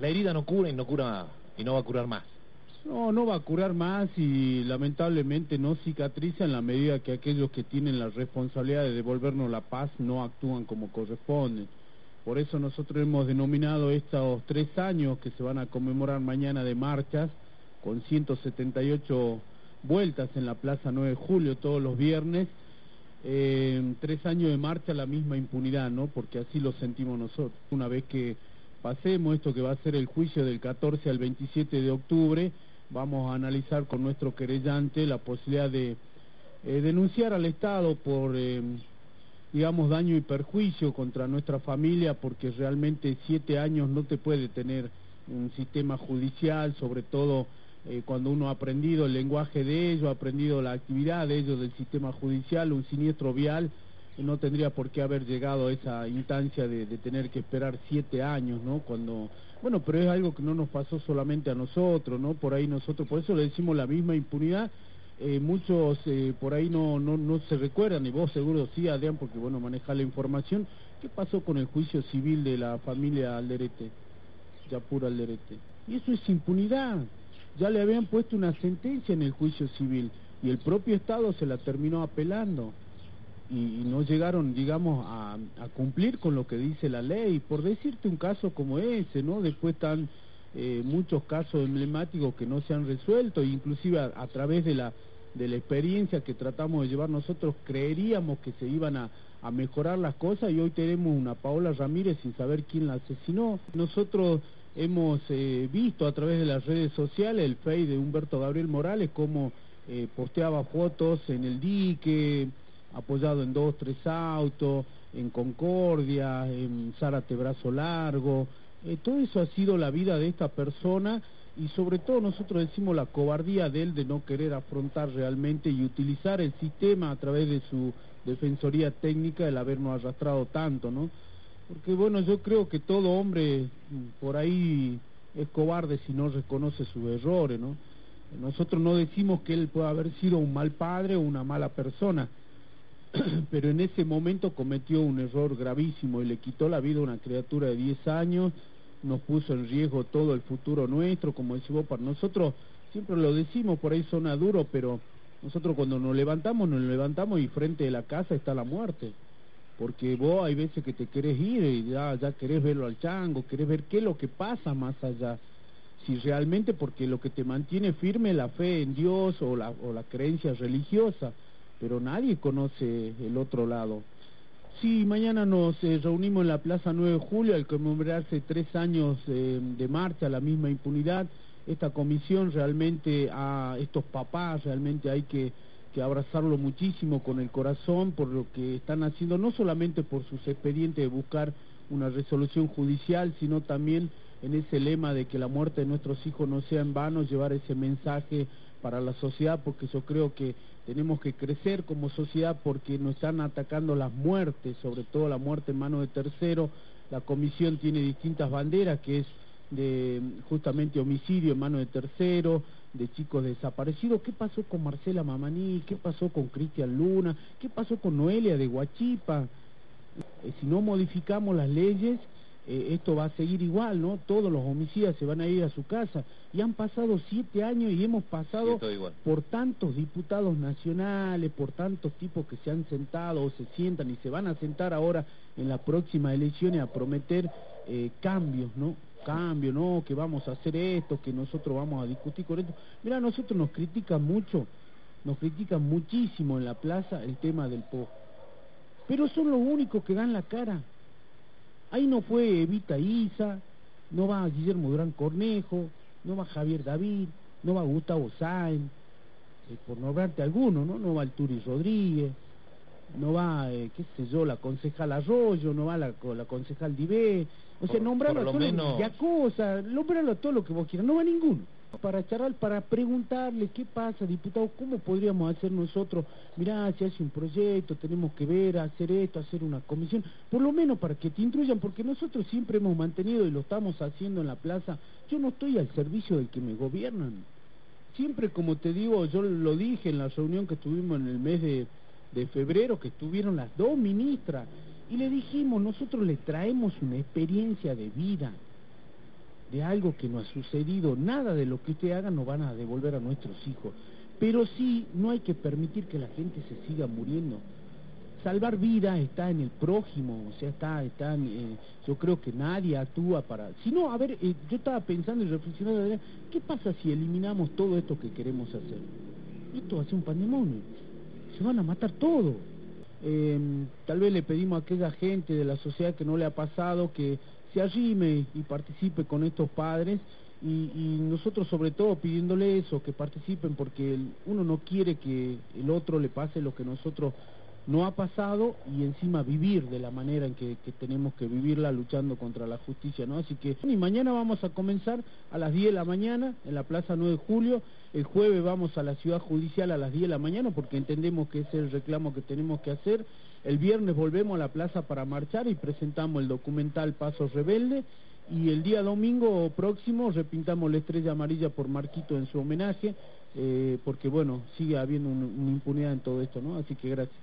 la herida no cura y no cura y no va a curar más. No, no va a curar más y lamentablemente no cicatriza en la medida que aquellos que tienen la responsabilidad de devolvernos la paz no actúan como corresponden. Por eso nosotros hemos denominado estos tres años que se van a conmemorar mañana de marchas con 178 vueltas en la Plaza 9 de Julio todos los viernes, eh, tres años de marcha la misma impunidad, ¿no? Porque así lo sentimos nosotros. Una vez que pasemos esto que va a ser el juicio del 14 al 27 de octubre, vamos a analizar con nuestro querellante la posibilidad de eh, denunciar al Estado por, eh, digamos, daño y perjuicio contra nuestra familia, porque realmente siete años no te puede tener un sistema judicial, sobre todo eh, cuando uno ha aprendido el lenguaje de ellos, ha aprendido la actividad de ellos del sistema judicial, un siniestro vial, no tendría por qué haber llegado a esa instancia de, tener que esperar siete años, ¿no? Cuando, bueno, pero es algo que no nos pasó solamente a nosotros, ¿no? Por ahí nosotros, por eso le decimos la misma impunidad, eh, muchos eh, por ahí no, no, no se recuerdan, y vos seguro sí, Adrián, porque bueno, maneja la información, ¿qué pasó con el juicio civil de la familia Alderete, Yapur Alderete? Y eso es impunidad, ya le habían puesto una sentencia en el juicio civil y el propio Estado se la terminó apelando y, no llegaron, digamos, a, cumplir con lo que dice la ley. Por decirte un caso como ese, ¿no? Después están eh, muchos casos emblemáticos que no se han resuelto, inclusive a, través de la, de la experiencia que tratamos de llevar nosotros, creeríamos que se iban a, a mejorar las cosas y hoy tenemos una Paola Ramírez sin saber quién la asesinó. Nosotros hemos eh, visto a través de las redes sociales el Face de Humberto Gabriel Morales cómo eh, posteaba fotos en el dique, apoyado en dos, tres autos, en Concordia, en Zárate Brazo Largo. Eh, todo eso ha sido la vida de esta persona y sobre todo nosotros decimos la cobardía de él de no querer afrontar realmente y utilizar el sistema a través de su defensoría técnica el habernos arrastrado tanto, ¿no? Porque bueno, yo creo que todo hombre por ahí es cobarde si no reconoce sus errores, ¿no? Nosotros no decimos que él pueda haber sido un mal padre o una mala persona, pero en ese momento cometió un error gravísimo y le quitó la vida a una criatura de 10 años, nos puso en riesgo todo el futuro nuestro, como decimos para nosotros, siempre lo decimos, por ahí suena duro, pero nosotros cuando nos levantamos, nos levantamos y frente de la casa está la muerte porque vos hay veces que te querés ir y ya, ya querés verlo al chango, querés ver qué es lo que pasa más allá. Si realmente, porque lo que te mantiene firme es la fe en Dios o la, o la creencia religiosa, pero nadie conoce el otro lado. Sí, mañana nos eh, reunimos en la Plaza 9 de Julio al conmemorarse tres años eh, de marcha, la misma impunidad. Esta comisión realmente, a estos papás realmente hay que que abrazarlo muchísimo con el corazón por lo que están haciendo, no solamente por sus expedientes de buscar una resolución judicial, sino también en ese lema de que la muerte de nuestros hijos no sea en vano, llevar ese mensaje para la sociedad, porque yo creo que tenemos que crecer como sociedad porque nos están atacando las muertes, sobre todo la muerte en manos de terceros. La comisión tiene distintas banderas, que es de justamente homicidio en manos de terceros, de chicos desaparecidos. ¿Qué pasó con Marcela Mamaní? ¿Qué pasó con Cristian Luna? ¿Qué pasó con Noelia de Huachipa? Eh, si no modificamos las leyes, eh, esto va a seguir igual, ¿no? Todos los homicidas se van a ir a su casa. Y han pasado siete años y hemos pasado por tantos diputados nacionales, por tantos tipos que se han sentado o se sientan y se van a sentar ahora en las próximas elecciones a prometer eh, cambios, ¿no? cambio, no, que vamos a hacer esto, que nosotros vamos a discutir con esto. Mira, nosotros nos critican mucho, nos critican muchísimo en la plaza el tema del PO. Pero son los únicos que dan la cara. Ahí no fue Evita Isa, no va Guillermo Durán Cornejo, no va Javier David, no va Gustavo Sáenz, eh, por nombrarte alguno, ¿no? No va el Turi Rodríguez, no va, eh, qué sé yo, la concejal Arroyo, no va la, la concejal Dibé, o sea, nombrarlo a todos menos... Nombrarlo a todo lo que vos quieras, no va ninguno. Para charlar, para preguntarle qué pasa, diputado, cómo podríamos hacer nosotros, mirá, si hace un proyecto, tenemos que ver, hacer esto, hacer una comisión, por lo menos para que te instruyan, porque nosotros siempre hemos mantenido y lo estamos haciendo en la plaza, yo no estoy al servicio del que me gobiernan. Siempre, como te digo, yo lo dije en la reunión que tuvimos en el mes de, de febrero, que estuvieron las dos ministras, y le dijimos, nosotros le traemos una experiencia de vida. De algo que no ha sucedido. Nada de lo que usted haga nos van a devolver a nuestros hijos. Pero sí, no hay que permitir que la gente se siga muriendo. Salvar vida está en el prójimo, o sea, está, está eh, yo creo que nadie actúa para... Si no, a ver, eh, yo estaba pensando y reflexionando, ¿qué pasa si eliminamos todo esto que queremos hacer? Esto va a ser un pandemonio, se van a matar todos. Em, tal vez le pedimos a aquella gente de la sociedad que no le ha pasado que se arrime y participe con estos padres y, nosotros sobre todo pidiéndole eso, que participen porque uno no quiere que el otro le pase lo que nosotros no ha pasado y encima vivir de la manera en que, tenemos que vivirla luchando contra la justicia, ¿no? Así que y mañana vamos a comenzar a las 10 de la mañana en la Plaza 9 de Julio, el jueves vamos a la Ciudad Judicial a las 10 de la mañana porque entendemos que es el reclamo que tenemos que hacer, el viernes volvemos a la plaza para marchar y presentamos el documental Pasos Rebelde y el día domingo próximo repintamos la estrella amarilla por Marquito en su homenaje, eh, porque bueno, sigue habiendo una impunidad en todo esto, ¿no? Así que gracias.